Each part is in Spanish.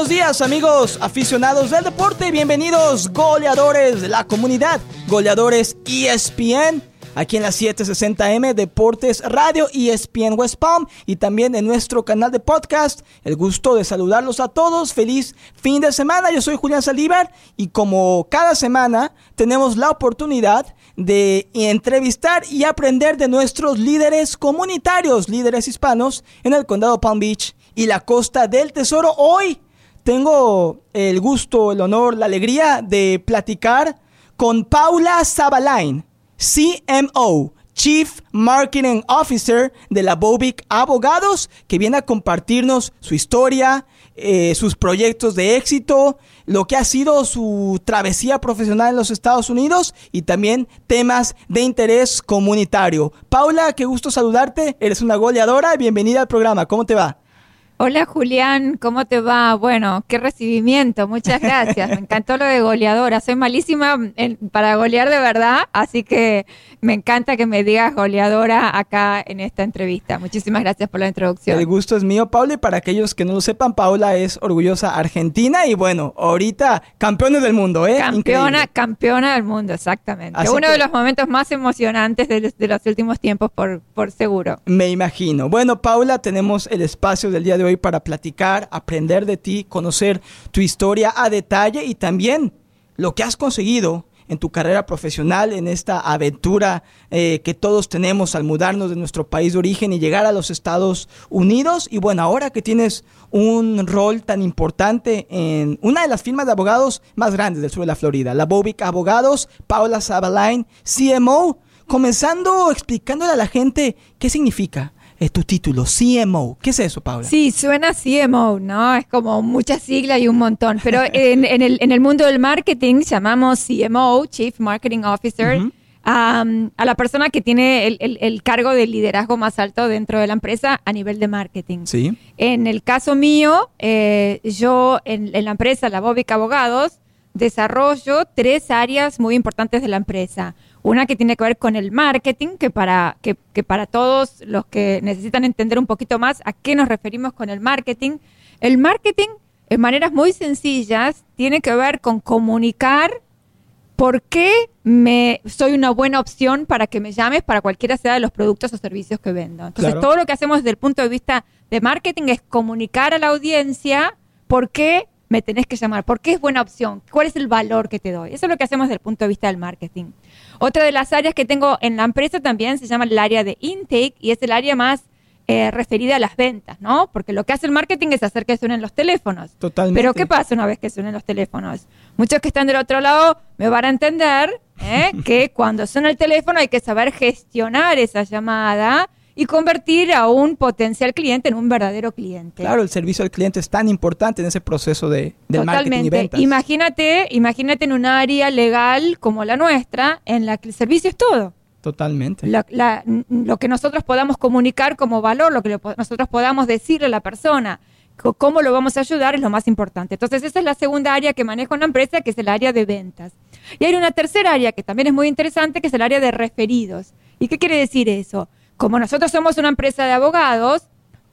buenos días amigos aficionados del deporte, bienvenidos goleadores de la comunidad, goleadores ESPN, aquí en la 760M Deportes Radio ESPN West Palm y también en nuestro canal de podcast. El gusto de saludarlos a todos, feliz fin de semana, yo soy Julián Saldívar y como cada semana tenemos la oportunidad de entrevistar y aprender de nuestros líderes comunitarios, líderes hispanos en el condado Palm Beach y la Costa del Tesoro. Hoy tengo el gusto, el honor, la alegría de platicar con Paula Zabalain, CMO, Chief Marketing Officer de la Bobic Abogados, que viene a compartirnos su historia, eh, sus proyectos de éxito, lo que ha sido su travesía profesional en los Estados Unidos y también temas de interés comunitario. Paula, qué gusto saludarte, eres una goleadora, bienvenida al programa, ¿cómo te va? Hola Julián, ¿cómo te va? Bueno, qué recibimiento, muchas gracias. Me encantó lo de goleadora. Soy malísima para golear de verdad, así que me encanta que me digas goleadora acá en esta entrevista. Muchísimas gracias por la introducción. El gusto es mío, Paula, y para aquellos que no lo sepan, Paula es orgullosa argentina y bueno, ahorita campeona del mundo, ¿eh? Campeona, campeona del mundo, exactamente. Uno de los momentos más emocionantes de, los últimos tiempos, por, por seguro. Me imagino. Bueno, Paula, tenemos el espacio del día de hoy para platicar, aprender de ti, conocer tu historia a detalle y también lo que has conseguido en tu carrera profesional, en esta aventura eh, que todos tenemos al mudarnos de nuestro país de origen y llegar a los Estados Unidos. Y bueno, ahora que tienes un rol tan importante en una de las firmas de abogados más grandes del sur de la Florida, la Bobic Abogados, Paula Sabalain, CMO, comenzando explicándole a la gente qué significa es tu título, CMO. ¿Qué es eso, Paula? Sí, suena CMO, ¿no? Es como mucha sigla y un montón. Pero en, el, mundo del marketing llamamos CMO, Chief Marketing Officer, a la persona que tiene el, cargo de liderazgo más alto dentro de la empresa a nivel de marketing. Sí. En el caso mío, eh, yo en, la empresa, la Bobic Abogados, desarrollo tres áreas muy importantes de la empresa. Una que tiene que ver con el marketing, que para, que, para todos los que necesitan entender un poquito más a qué nos referimos con el marketing, el marketing en maneras muy sencillas tiene que ver con comunicar por qué me, soy una buena opción para que me llames para cualquiera sea de los productos o servicios que vendo. Entonces, todo lo que hacemos desde el punto de vista de marketing es comunicar a la audiencia por qué me tenés que llamar, por qué es buena opción, cuál es el valor que te doy. Eso es lo que hacemos desde el punto de vista del marketing. Otra de las áreas que tengo en la empresa también se llama el área de intake y es el área más eh, referida a las ventas, ¿no? Porque lo que hace el marketing es hacer que suenen los teléfonos. Totalmente. Pero ¿qué pasa una vez que suenen los teléfonos? Muchos que están del otro lado me van a entender ¿eh? que cuando suena el teléfono hay que saber gestionar esa llamada y convertir a un potencial cliente en un verdadero cliente. Claro, el servicio al cliente es tan importante en ese proceso de, del marketing y ventas. Imagínate, imagínate en un área legal como la nuestra, en la que el servicio es todo. Totalmente. lo que nosotros podamos comunicar como valor, lo que nosotros podamos decirle a la persona, cómo lo vamos a ayudar es lo más importante. Entonces, esa es la segunda área que maneja una empresa, que es el área de ventas. Y hay una tercera área que también es muy interesante, que es el área de referidos. ¿Y qué quiere decir eso? Como nosotros somos una empresa de abogados,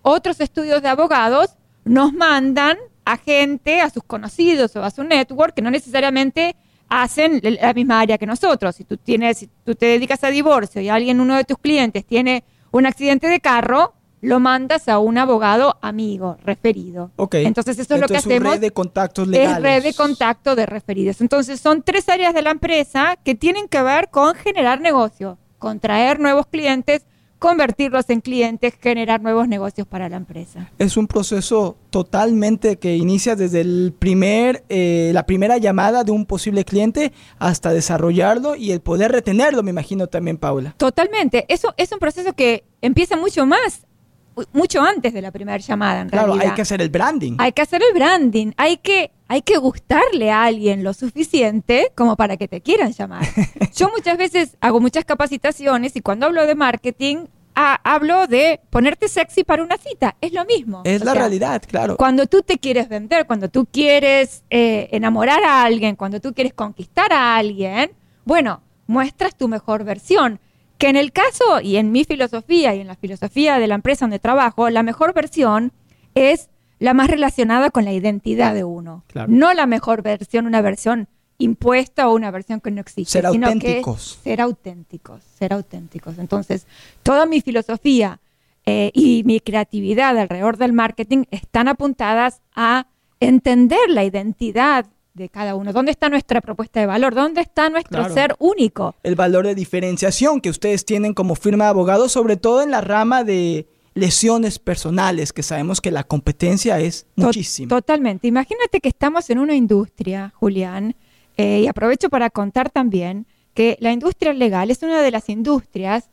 otros estudios de abogados nos mandan a gente, a sus conocidos o a su network que no necesariamente hacen la misma área que nosotros. Si tú tienes, si tú te dedicas a divorcio y alguien, uno de tus clientes, tiene un accidente de carro, lo mandas a un abogado amigo, referido. Okay. Entonces eso es lo que hacemos. red de contactos legales. Es red de contacto de referidos. Entonces son tres áreas de la empresa que tienen que ver con generar negocio, con traer nuevos clientes, convertirlos en clientes, generar nuevos negocios para la empresa. Es un proceso totalmente que inicia desde el primer, eh, la primera llamada de un posible cliente hasta desarrollarlo y el poder retenerlo, me imagino también, Paula. Totalmente. Eso es un proceso que empieza mucho más mucho antes de la primera llamada, en claro, hay que hacer el branding. Hay que hacer el branding, hay que, hay que gustarle a alguien lo suficiente como para que te quieran llamar. Yo muchas veces hago muchas capacitaciones y cuando hablo de marketing, hablo de ponerte sexy para una cita. Es lo mismo. Es la realidad, claro. Cuando tú te quieres vender, cuando tú quieres eh, enamorar a alguien, cuando tú quieres conquistar a alguien, bueno, muestras tu mejor versión. Que en el caso y en mi filosofía y en la filosofía de la empresa donde trabajo, la mejor versión es la más relacionada con la identidad de uno. No la mejor versión, una versión impuesta o una versión que no existe. Ser auténticos. ser auténticos, ser auténticos. Entonces, toda mi filosofía eh, y mi creatividad alrededor del marketing están apuntadas a entender la identidad de cada uno. ¿Dónde está nuestra propuesta de valor? ¿Dónde está nuestro ser único? El valor de diferenciación que ustedes tienen como firma de abogados, sobre todo en la rama de lesiones personales, que sabemos que la competencia es muchísima. Totalmente. Imagínate que estamos en una industria, Julián, eh, y aprovecho para contar también que la industria legal es una de las industrias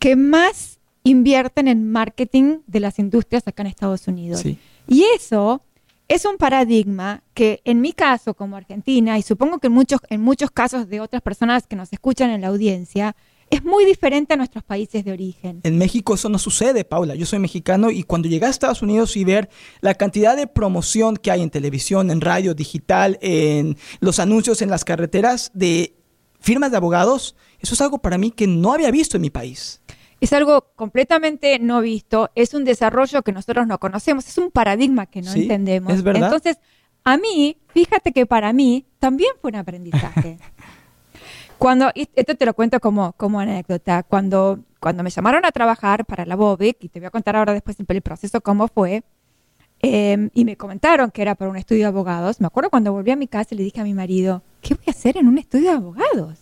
que más invierten en marketing de las industrias acá en Estados Unidos. Y eso es un paradigma que en mi caso como Argentina, y supongo que en muchos, en muchos casos de otras personas que nos escuchan en la audiencia, es muy diferente a nuestros países de origen. En México eso no sucede, Paula. Yo soy mexicano y cuando llegué a Estados Unidos y ver la cantidad de promoción que hay en televisión, en radio, digital, en los anuncios en las carreteras de firmas de abogados, eso es algo para mí que no había visto en mi país es algo completamente no visto, es un desarrollo que nosotros no conocemos, es un paradigma que no entendemos. Es verdad. Entonces, a mí, fíjate que para mí también fue un aprendizaje. cuando, esto te lo cuento como, como anécdota, cuando, cuando me llamaron a trabajar para la BOVIC, y te voy a contar ahora después el proceso cómo fue, em, y me comentaron que era para un estudio de abogados, me acuerdo cuando volví a mi casa y le dije a mi marido, ¿qué voy a hacer en un estudio de abogados?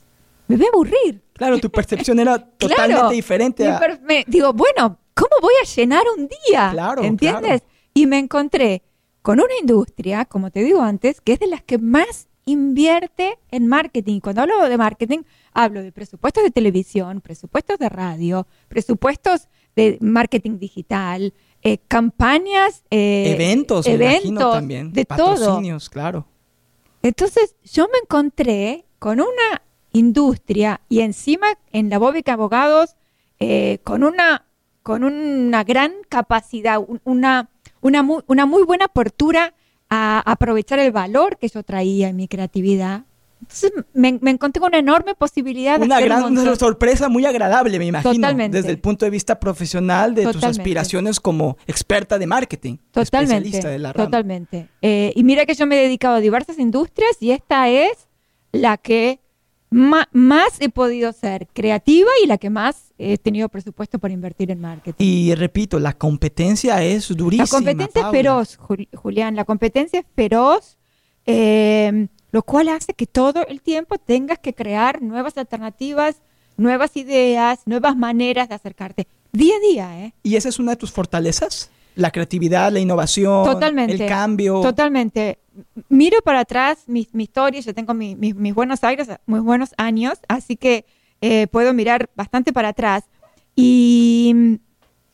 Me voy a aburrir. Claro, tu percepción era totalmente diferente. Me, digo, bueno, ¿cómo voy a llenar un día? Claro, ¿Entiendes? Y me encontré con una industria, como te digo antes, que es de las que más invierte en marketing. Cuando hablo de marketing, hablo de presupuestos de televisión, presupuestos de radio, presupuestos de marketing digital, eh, campañas, eh, eventos, eventos también, de patrocinios, claro. Entonces yo me encontré con una industria y encima en la Bóbica Abogados eh, con, una, con una gran capacidad, una, una, muy, una muy buena apertura a aprovechar el valor que yo traía en mi creatividad. Entonces me, encontré con una enorme posibilidad de Una gran sorpresa muy agradable, me imagino. Desde el punto de vista profesional de tus aspiraciones como experta de marketing. Totalmente. De la Totalmente. Eh, y mira que yo me he dedicado a diversas industrias y esta es la que más he podido ser creativa y la que más he tenido presupuesto para invertir en marketing. Y repito, la competencia es durísima. La competencia es feroz, Julián, la competencia es feroz, eh, lo cual hace que todo el tiempo tengas que crear nuevas alternativas, nuevas ideas, nuevas maneras de acercarte. Día a día, ¿eh? ¿Y esa es una de tus fortalezas? La creatividad, la innovación, el cambio. Totalmente miro para atrás mi, mi historia, yo tengo mis buenos años, muy buenos años, así que eh, puedo mirar bastante para atrás. Y mm,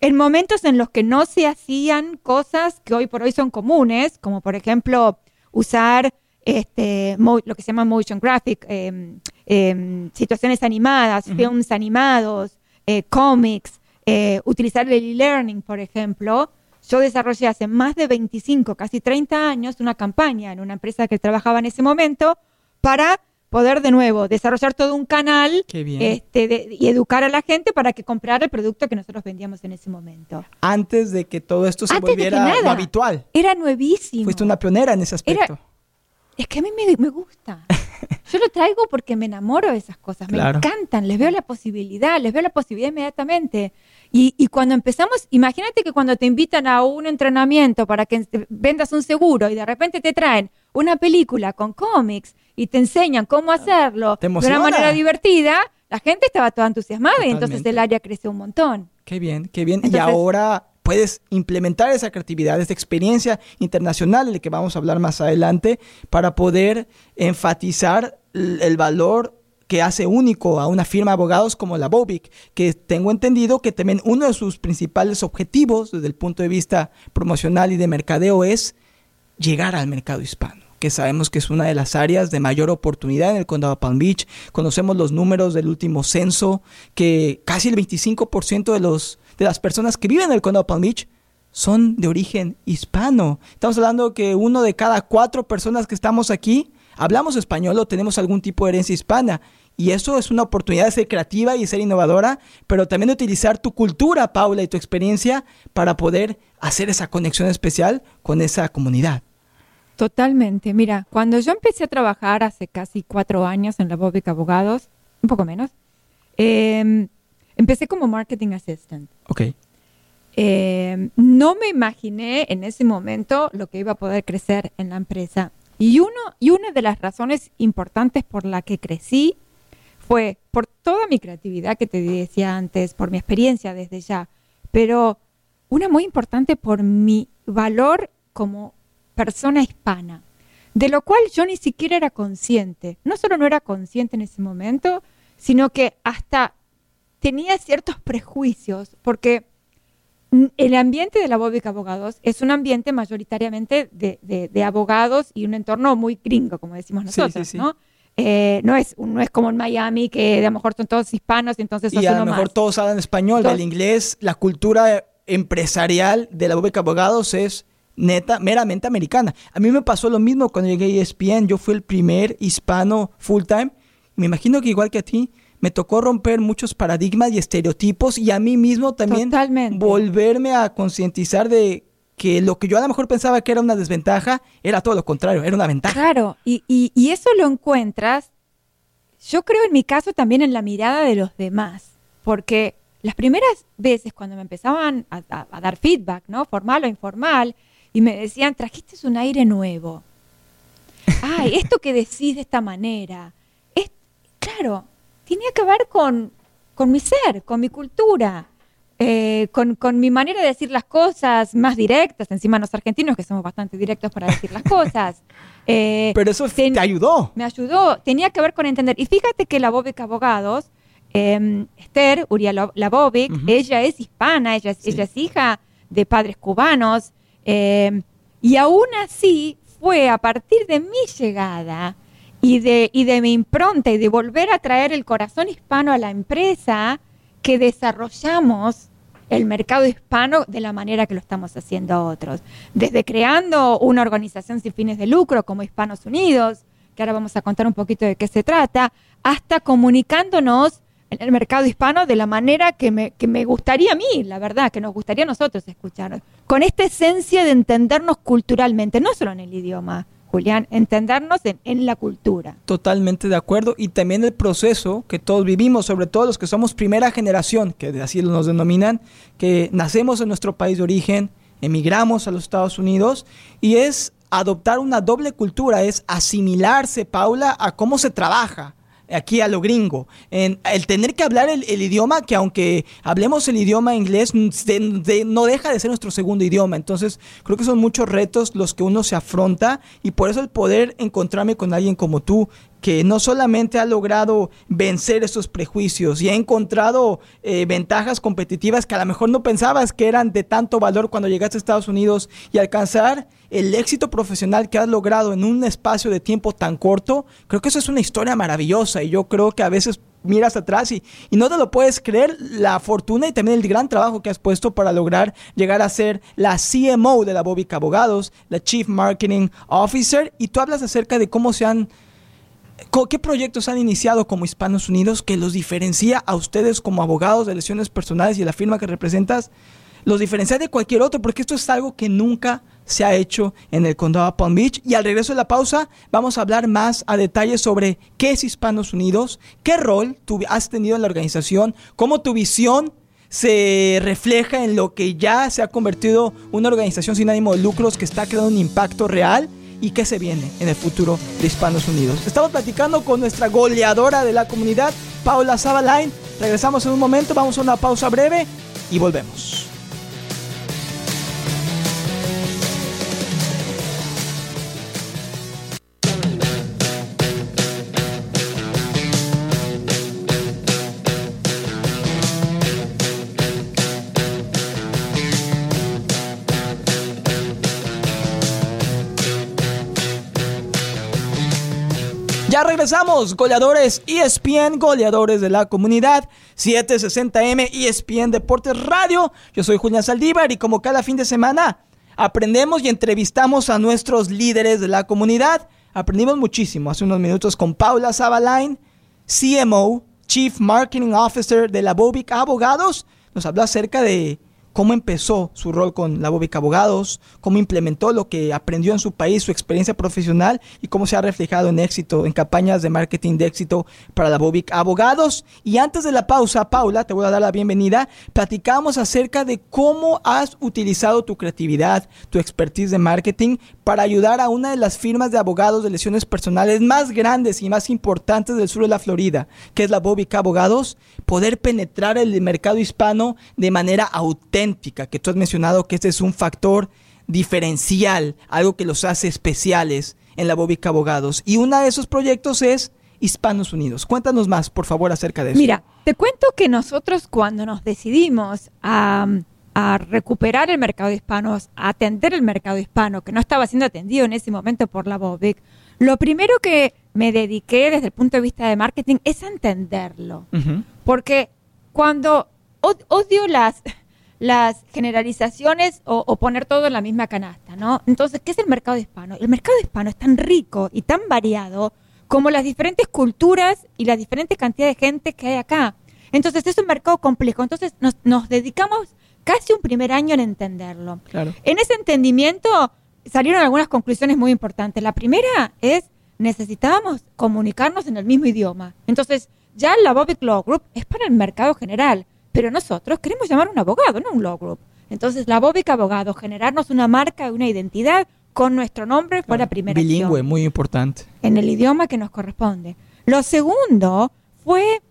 en momentos en los que no se hacían cosas que hoy por hoy son comunes, como por ejemplo usar este, lo que se llama motion graphic, em, em, situaciones animadas, films animados, eh, cómics, eh, utilizar el e-learning, por ejemplo, yo desarrollé hace más de 25, casi 30 años, una campaña en una empresa que trabajaba en ese momento para poder de nuevo desarrollar todo un canal este, y educar a la gente para que comprara el producto que nosotros vendíamos en ese momento. Antes de que todo esto se volviera habitual. Era nuevísimo. Fuiste una pionera en ese aspecto. Es que a mí me, gusta. Yo lo traigo porque me enamoro de esas cosas, me encantan, les veo la posibilidad, les veo la posibilidad inmediatamente. Y, cuando empezamos, imagínate que cuando te invitan a un entrenamiento para que vendas un seguro y de repente te traen una película con cómics y te enseñan cómo hacerlo de una manera divertida, la gente estaba toda entusiasmada y entonces el área creció un montón. Qué bien, qué bien. y ahora puedes implementar esa creatividad, esa experiencia internacional de la que vamos a hablar más adelante para poder enfatizar el valor que hace único a una firma de abogados como la Bobic, que tengo entendido que también uno de sus principales objetivos desde el punto de vista promocional y de mercadeo es llegar al mercado hispano que sabemos que es una de las áreas de mayor oportunidad en el condado de Palm Beach. Conocemos los números del último censo, que casi el 25% de, los, de las personas que viven en el condado de Palm Beach son de origen hispano. Estamos hablando que uno de cada cuatro personas que estamos aquí hablamos español o tenemos algún tipo de herencia hispana. Y eso es una oportunidad de ser creativa y ser innovadora, pero también de utilizar tu cultura, Paula, y tu experiencia para poder hacer esa conexión especial con esa comunidad. Totalmente. Mira, cuando yo empecé a trabajar hace casi cuatro años en la Bobic Abogados, un poco menos, em, empecé como marketing assistant. Ok. Em, no me imaginé en ese momento lo que iba a poder crecer en la empresa. Y, uno, y una de las razones importantes por la que crecí fue por toda mi creatividad que te decía antes, por mi experiencia desde ya, pero una muy importante por mi valor como persona hispana, de lo cual yo ni siquiera era consciente. No solo no era consciente en ese momento, sino que hasta tenía ciertos prejuicios, porque el ambiente de la Bóbica Abogados es un ambiente mayoritariamente de, abogados y un entorno muy gringo, como decimos nosotros, ¿no? Eh, no, es, no es como en Miami, que a lo mejor son todos hispanos y entonces... Y a lo mejor todos hablan español, el inglés, la cultura empresarial de la Bóbica Abogados es neta, meramente americana. A mí me pasó lo mismo cuando llegué a ESPN, yo fui el primer hispano full time. Me imagino que igual que a ti, me tocó romper muchos paradigmas y estereotipos y a mí mismo también volverme a concientizar de que lo que yo a lo mejor pensaba que era una desventaja era todo lo contrario, era una ventaja. Claro, y, y, eso lo encuentras, yo creo en mi caso también en la mirada de los demás, porque las primeras veces cuando me empezaban a, a dar feedback, ¿no? Formal o informal, y me decían, trajiste un aire nuevo. Ay, esto que decís de esta manera, es, claro, tenía que ver con, con mi ser, con mi cultura, eh, con, con, mi manera de decir las cosas más directas, encima los argentinos que somos bastante directos para decir las cosas. Eh, Pero eso te ayudó. Me ayudó, tenía que ver con entender. Y fíjate que la Bobic Abogados, eh, Esther Uriel Labovic, ella es hispana, ella ella es hija de padres cubanos, eh, y aún así fue a partir de mi llegada y de, y de mi impronta y de volver a traer el corazón hispano a la empresa que desarrollamos el mercado hispano de la manera que lo estamos haciendo otros. Desde creando una organización sin fines de lucro como Hispanos Unidos, que ahora vamos a contar un poquito de qué se trata, hasta comunicándonos en el mercado hispano de la manera que me, que me gustaría a mí, la verdad, que nos gustaría a nosotros escuchar. Con esta esencia de entendernos culturalmente, no solo en el idioma, Julián, entendernos en, la cultura. Totalmente de acuerdo. Y también el proceso que todos vivimos, sobre todo los que somos primera generación, que así nos denominan, que nacemos en nuestro país de origen, emigramos a los Estados Unidos, y es adoptar una doble cultura, es asimilarse, Paula, a cómo se trabaja aquí a lo gringo. En el tener que hablar el, idioma, que aunque hablemos el idioma inglés, no deja de ser nuestro segundo idioma. Entonces, creo que son muchos retos los que uno se afronta y por eso el poder encontrarme con alguien como tú, que no solamente ha logrado vencer esos prejuicios y ha encontrado eh, ventajas competitivas que a lo mejor no pensabas que eran de tanto valor cuando llegaste a Estados Unidos y alcanzar el éxito profesional que has logrado en un espacio de tiempo tan corto, creo que eso es una historia maravillosa y yo creo que a veces miras atrás y, y, no te lo puedes creer la fortuna y también el gran trabajo que has puesto para lograr llegar a ser la CMO de la Bobica Abogados, la Chief Marketing Officer, y tú hablas acerca de cómo se han ¿Qué proyectos han iniciado como Hispanos Unidos que los diferencia a ustedes como abogados de lesiones personales y la firma que representas? Los diferencia de cualquier otro, porque esto es algo que nunca se ha hecho en el condado de Palm Beach. Y al regreso de la pausa vamos a hablar más a detalle sobre qué es Hispanos Unidos, qué rol tú has tenido en la organización, cómo tu visión se refleja en lo que ya se ha convertido una organización sin ánimo de lucros que está creando un impacto real y qué se viene en el futuro de Hispanos Unidos. Estamos platicando con nuestra goleadora de la comunidad, Paula Sabalain. Regresamos en un momento, vamos a una pausa breve y volvemos. Ya regresamos, goleadores ESPN, goleadores de la comunidad, 760M ESPN Deportes Radio. Yo soy Julián Saldívar y como cada fin de semana aprendemos y entrevistamos a nuestros líderes de la comunidad. Aprendimos muchísimo hace unos minutos con Paula Zabalain, CMO, Chief Marketing Officer de la Bobic Abogados, nos habló acerca de cómo empezó su rol con la Bobic Abogados, cómo implementó lo que aprendió en su país, su experiencia profesional y cómo se ha reflejado en éxito, en campañas de marketing de éxito para la Bobic Abogados. Y antes de la pausa, Paula, te voy a dar la bienvenida, platicamos acerca de cómo has utilizado tu creatividad, tu expertise de marketing para ayudar a una de las firmas de abogados de lesiones personales más grandes y más importantes del sur de la Florida, que es la Bobic Abogados, poder penetrar el mercado hispano de manera auténtica, que tú has mencionado que este es un factor diferencial, algo que los hace especiales en la Bobic Abogados. Y uno de esos proyectos es Hispanos Unidos. Cuéntanos más, por favor, acerca de eso. Mira, te cuento que nosotros cuando nos decidimos a, a recuperar el mercado hispano, a atender el mercado hispano, que no estaba siendo atendido en ese momento por la Bobic, lo primero que me dediqué desde el punto de vista de marketing es entenderlo. Porque cuando od- odio las, las generalizaciones o, o poner todo en la misma canasta, ¿no? Entonces, ¿qué es el mercado hispano? El mercado hispano es tan rico y tan variado como las diferentes culturas y las diferentes cantidades de gente que hay acá. Entonces, es un mercado complejo. Entonces, nos, nos dedicamos casi un primer año en entenderlo. Claro. En ese entendimiento salieron algunas conclusiones muy importantes. La primera es necesitábamos comunicarnos en el mismo idioma. Entonces, ya la Bobic Law Group es para el mercado general, pero nosotros queremos llamar a un abogado, no un law group. Entonces, la Bobic Abogado, generarnos una marca una identidad con nuestro nombre fue la primera Bilingüe, acción, muy importante. en el idioma que nos corresponde. Lo segundo fue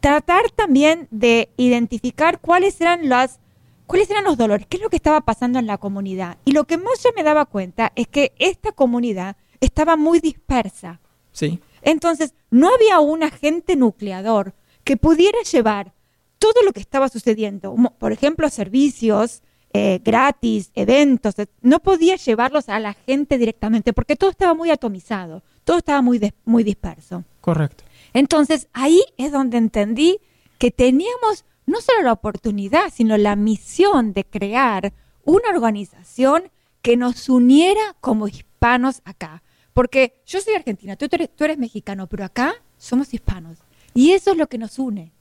tratar también de identificar cuáles eran las cuáles eran los dolores, qué es lo que estaba pasando en la comunidad. Y lo que más yo me daba cuenta es que esta comunidad estaba muy dispersa. Sí. Entonces, no había un agente nucleador que pudiera llevar todo lo que estaba sucediendo, por ejemplo, servicios eh, gratis, eventos, et- no podía llevarlos a la gente directamente porque todo estaba muy atomizado, todo estaba muy, muy disperso. Correcto. Entonces ahí es donde entendí que teníamos no solo la oportunidad, sino la misión de crear una organización que nos uniera como hispanos acá. Porque yo soy argentina, tú eres, tú eres mexicano, pero acá somos hispanos. Y eso es lo que nos une.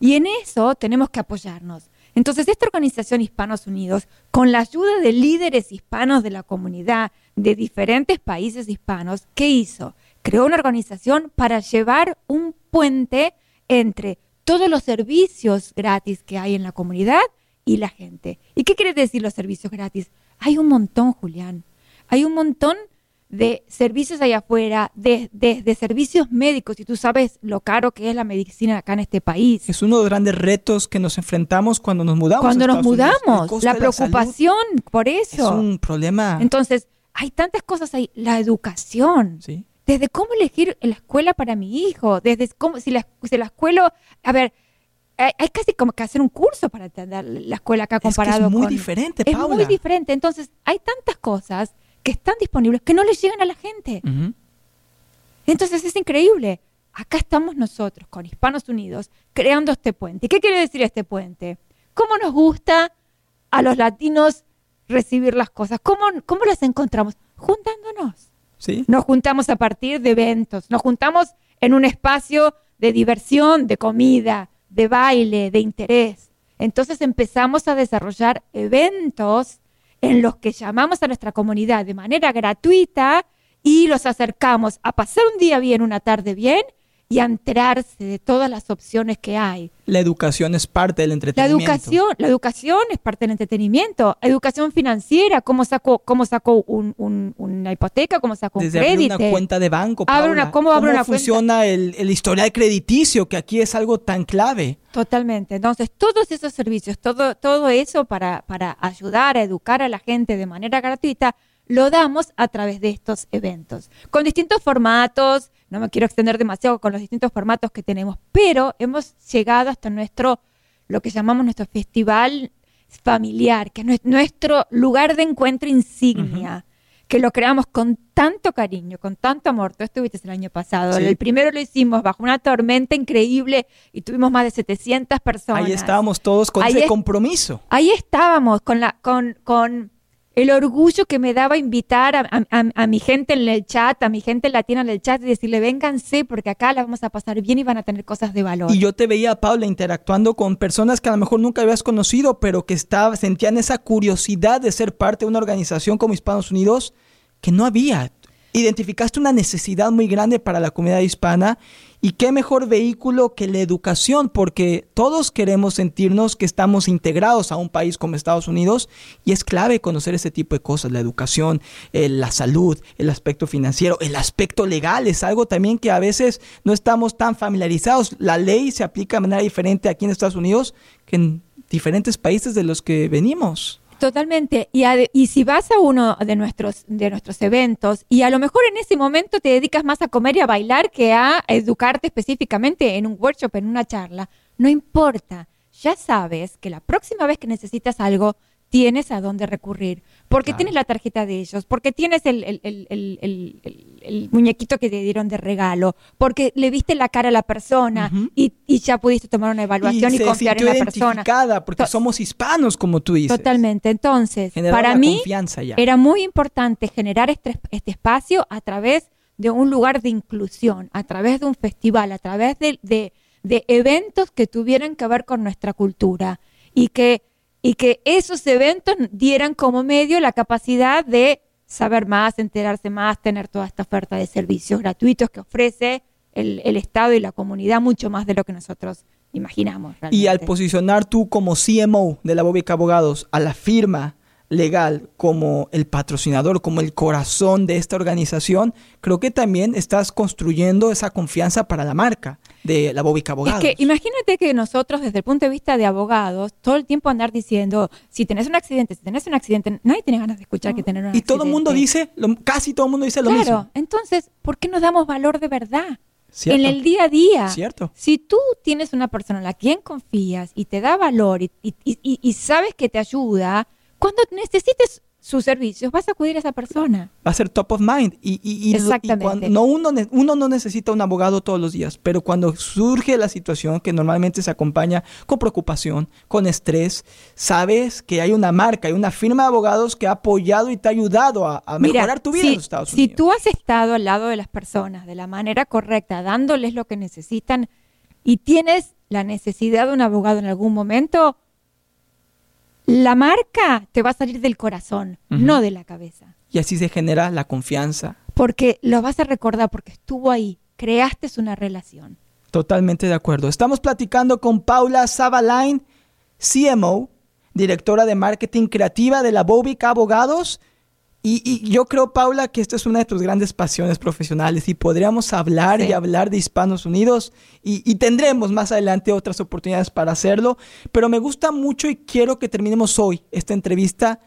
Y en eso tenemos que apoyarnos. Entonces, esta organización Hispanos Unidos, con la ayuda de líderes hispanos de la comunidad de diferentes países hispanos, ¿qué hizo? Creó una organización para llevar un puente entre todos los servicios gratis que hay en la comunidad y la gente. ¿Y qué quiere decir los servicios gratis? Hay un montón, Julián. Hay un montón de servicios allá afuera, de- desde servicios médicos, y tú sabes lo caro que es la medicina acá en este país. Es uno de los grandes retos que nos enfrentamos cuando nos mudamos. a Cuando nos mudamos, la de preocupación por es eso. un problema. Entonces, hay tantas cosas ahí. La educación. sí. Desde cómo elegir la escuela para mi hijo, desde cómo, si la, si la escuela, a ver, hay, casi como que hacer un curso para entender la escuela acá Es que es comparado muy con- diferente, Es Paula. muy diferente. Entonces, hay tantas cosas que están disponibles que no les llegan a la gente. Entonces es increíble. Acá estamos nosotros, con Hispanos Unidos, creando este puente. ¿Y ¿Qué quiere decir este puente? ¿Cómo nos gusta a los latinos recibir las cosas? ¿Cómo, cómo las encontramos? Juntándonos. Sí. Nos juntamos a partir de eventos, nos juntamos en un espacio de diversión, de comida, de baile, de interés. Entonces empezamos a desarrollar eventos en los que llamamos a nuestra comunidad de manera gratuita y los acercamos a pasar un día bien, una tarde bien y enterarse de todas las opciones que hay. La educación es parte del La entretenimiento. educación, la educación es parte del entretenimiento. Educación financiera, cómo saco, cómo saco un- un- una hipoteca, cómo saco un Desde abrir crédito. una cuenta de banco. Paula. una- ¿cómo abro una cuenta? funciona el, el historial crediticio? Que aquí es algo tan clave. Totalmente. Entonces, todos esos servicios, todo, todo eso para, para ayudar a educar a la gente de manera gratuita, lo damos a través de estos eventos, con distintos formatos, no me quiero extender demasiado con los distintos formatos que tenemos, pero hemos llegado hasta nuestro, lo que llamamos nuestro festival familiar, que es nues- nuestro lugar de encuentro insignia, que lo creamos con tanto cariño, con tanto amor. Tú estuviste el año pasado, Sí. el primero lo hicimos bajo una tormenta increíble y tuvimos más de 700 personas. Ahí estábamos todos con Ahí ese es- compromiso. Ahí estábamos con la, con, con el orgullo que me daba invitar a, mi gente en el chat, a mi gente latina en el chat y decirle, vénganse porque acá la vamos a pasar bien y van a tener cosas de valor. Y yo te veía, Paula, interactuando con personas que a lo mejor nunca habías conocido, pero que estaba, sentían esa curiosidad de ser parte de una organización como Hispanos Unidos que no había. Identificaste una necesidad muy grande para la comunidad hispana y qué mejor vehículo que la educación, porque todos queremos sentirnos que estamos integrados a un país como Estados Unidos y es clave conocer ese tipo de cosas, la educación, eh, la salud, el aspecto financiero, el aspecto legal, es algo también que a veces no estamos tan familiarizados. La ley se aplica de manera diferente aquí en Estados Unidos que en diferentes países de los que venimos. Totalmente. Y, ade- y si vas a uno de nuestros, de nuestros eventos y a lo mejor en ese momento te dedicas más a comer y a bailar que a educarte específicamente en un workshop, en una charla, no importa. Ya sabes que la próxima vez que necesitas algo, tienes a dónde recurrir. Porque Claro. tienes la tarjeta de ellos, porque tienes el, muñequito que te dieron de regalo, porque le viste la cara a la persona y, y ya pudiste tomar una evaluación y, confiar en la persona. identificada porque To- somos hispanos, como tú dices. Totalmente. Entonces, para mí era muy importante generar este, este espacio a través de un lugar de inclusión, a través de un festival, a través de, de- de eventos que tuvieran que ver con nuestra cultura y que, y que esos eventos dieran como medio la capacidad de saber más, enterarse más, tener toda esta oferta de servicios gratuitos que ofrece el, el Estado y la comunidad, mucho más de lo que nosotros imaginamos. Y al posicionar tú como CMO de la Bóbica Abogados a la firma legal como el patrocinador, como el corazón de esta organización, creo que también estás construyendo esa confianza para la marca de la Abogados. Es que imagínate que nosotros, desde el punto de vista de abogados, todo el tiempo andar diciendo, si tenés un accidente, si tenés un accidente, nadie tiene ganas de escuchar que tener un y accidente. todo el mundo dice, lo- casi todo el mundo dice lo Claro, mismo. entonces, ¿por qué no damos valor de verdad? Cierto. En el día a día. Cierto. Si tú tienes una persona en la quien confías y te da valor y, y- y- y sabes que te ayuda, cuando necesites sus servicios, vas a acudir a esa persona. Va a ser top of mind. Y, y- y- y Exactamente. cuando- no uno, uno no necesita un abogado todos los días, pero cuando surge la situación que normalmente se acompaña con preocupación, con estrés, sabes que hay una marca, hay una firma de abogados que ha apoyado y te ha ayudado a, a Mira, mejorar tu vida si, en los Estados si Unidos. tú has estado al lado de las personas de la manera correcta, dándoles lo que necesitan y tienes la necesidad de un abogado en algún momento, la marca te va a salir del corazón, no de la cabeza. Y así se genera la confianza. Porque lo vas a recordar porque estuvo ahí, creaste una relación. Totalmente de acuerdo. Estamos platicando con Paula Sabalain, CMO, directora de marketing creativa de la Bobica Abogados. Y, y yo creo, Paula, que esto es una de tus grandes pasiones profesionales y podríamos hablar Sí. y hablar de Hispanos Unidos y, y tendremos más adelante otras oportunidades para hacerlo. Pero me gusta mucho y quiero que terminemos hoy esta entrevista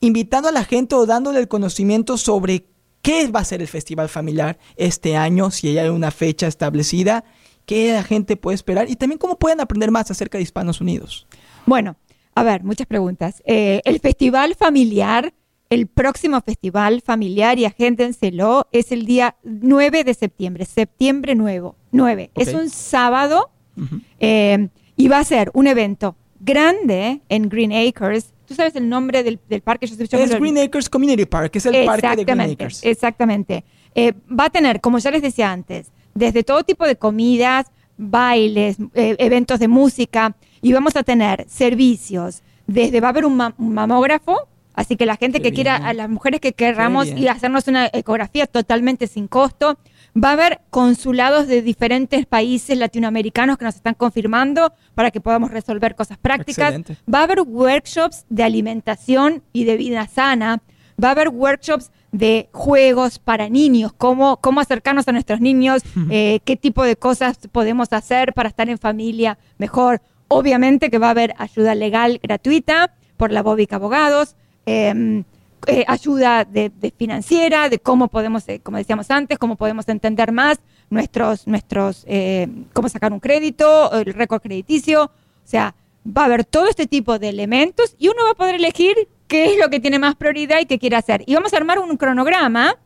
invitando a la gente o dándole el conocimiento sobre qué va a ser el Festival Familiar este año, si hay una fecha establecida, qué la gente puede esperar y también cómo pueden aprender más acerca de Hispanos Unidos. Bueno, a ver, muchas preguntas. Eh, el festival familiar, el próximo festival familiar, y agéndenselo, es el día 9 de septiembre, septiembre nuevo, 9. Es un sábado eh, y va a ser un evento grande en Green Acres. ¿Tú sabes el nombre del, del parque? Yo, Es Green Acres Community Park, es el parque de Green Acres. Exactamente. Eh, va a tener, como ya les decía antes, desde todo tipo de comidas, bailes, eh, eventos de música y vamos a tener servicios. Desde va a haber un, ma- un mamógrafo, así que la gente Qué que quiera, a las mujeres que querramos a hacernos una ecografía totalmente sin costo. Va a haber consulados de diferentes países latinoamericanos que nos están confirmando para que podamos resolver cosas prácticas. Excelente. Va a haber workshops de alimentación y de vida sana. Va a haber workshops de juegos para niños, cómo, cómo acercarnos a nuestros niños, eh, qué tipo de cosas podemos hacer para estar en familia mejor. Obviamente que va a haber ayuda legal gratuita por la Bobica Abogados, eh, eh, ayuda de, de financiera, de cómo podemos, eh, como decíamos antes, cómo podemos entender más nuestros, nuestros, eh, cómo sacar un crédito, el récord crediticio. O sea, va a haber todo este tipo de elementos y uno va a poder elegir qué es lo que tiene más prioridad y qué quiere hacer. Y vamos a armar un cronograma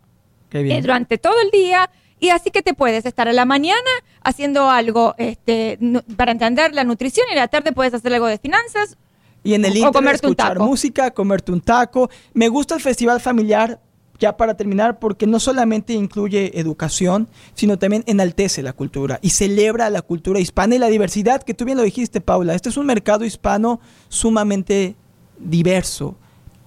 eh, durante todo el día y así que te puedes estar a la mañana haciendo algo este, para entender la nutrición y a la tarde puedes hacer algo de finanzas Y en el O Inter comerte un escuchar música, comerte un taco. Me gusta el festival familiar, ya para terminar, porque no solamente incluye educación, sino también enaltece la cultura y celebra la cultura hispana y la diversidad, que tú bien lo dijiste, Paula. Este es un mercado hispano sumamente diverso.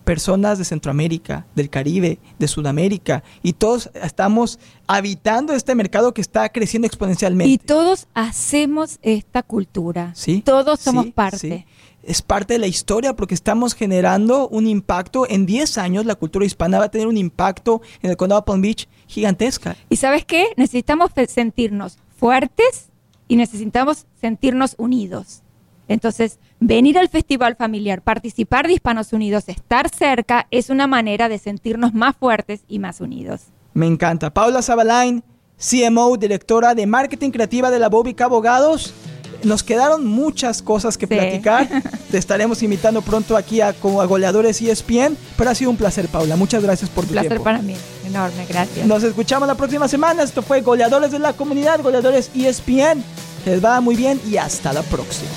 Personas de Centroamérica, del Caribe, de Sudamérica, y todos estamos habitando este mercado que está creciendo exponencialmente. Y todos hacemos esta cultura. Sí, Todos somos sí, parte. sí. Es parte de la historia porque estamos generando un impacto. En 10 años la cultura hispana va a tener un impacto en el condado de Palm Beach gigantesca. ¿Y sabes qué? Necesitamos sentirnos fuertes y necesitamos sentirnos unidos. Entonces, venir al festival familiar, participar de Hispanos Unidos, estar cerca, es una manera de sentirnos más fuertes y más unidos. Me encanta. Paula Zabalain, CMO, directora de marketing creativa de la Bobica Abogados. Nos quedaron muchas cosas que Sí. platicar. Te estaremos invitando pronto aquí a, como a Goleadores ESPN. Pero ha sido un placer, Paula. Muchas gracias por Un tu placer tiempo. para mí. Enorme, gracias. Nos escuchamos la próxima semana. Esto fue Goleadores de la Comunidad, Goleadores ESPN. Les va muy bien y hasta la próxima.